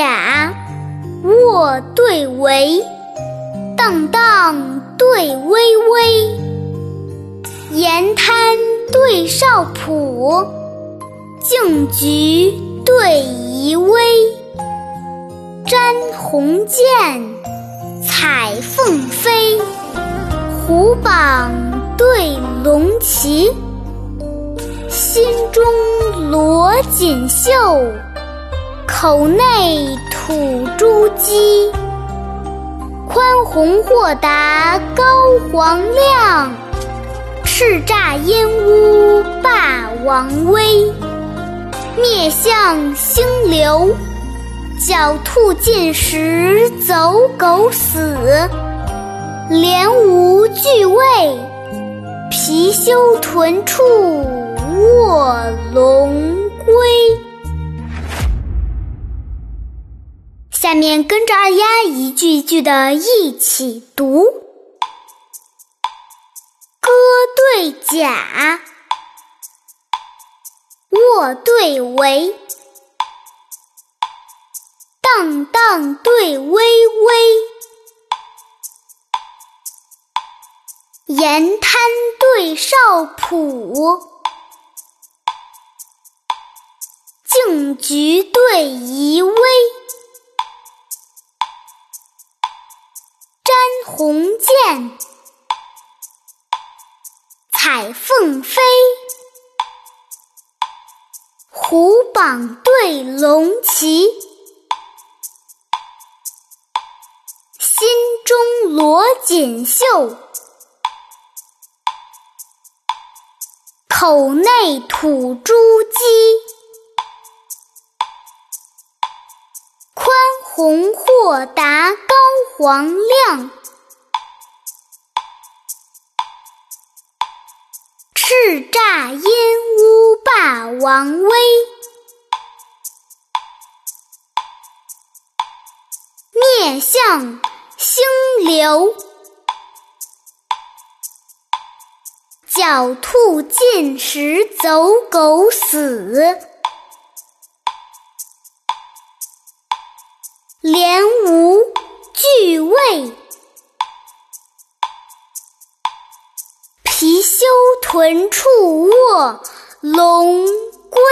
甲，卧对围，荡荡对巍巍，岩滩对少浦，径菊对移微，沾鸿渐，彩凤飞，虎榜对龙旗，心中罗锦绣。口内吐珠玑，宽宏豁达高皇亮，叱咤燕屋霸王威。灭象星流，狡兔尽食走狗死。连吴俱卫，貔貅豚处下面跟着二丫一句一句的一起读：歌对甲，卧对围，荡荡对巍巍，沿滩对少浦，径菊对移微。鸿渐，彩凤飞；虎榜对龙旗，心中罗锦绣，口内吐珠玑，宽宏豁达高皇亮。叱咤燕屋霸王威，灭相星流，狡兔尽食走狗死，连吴俱卫。修屯处卧龙归。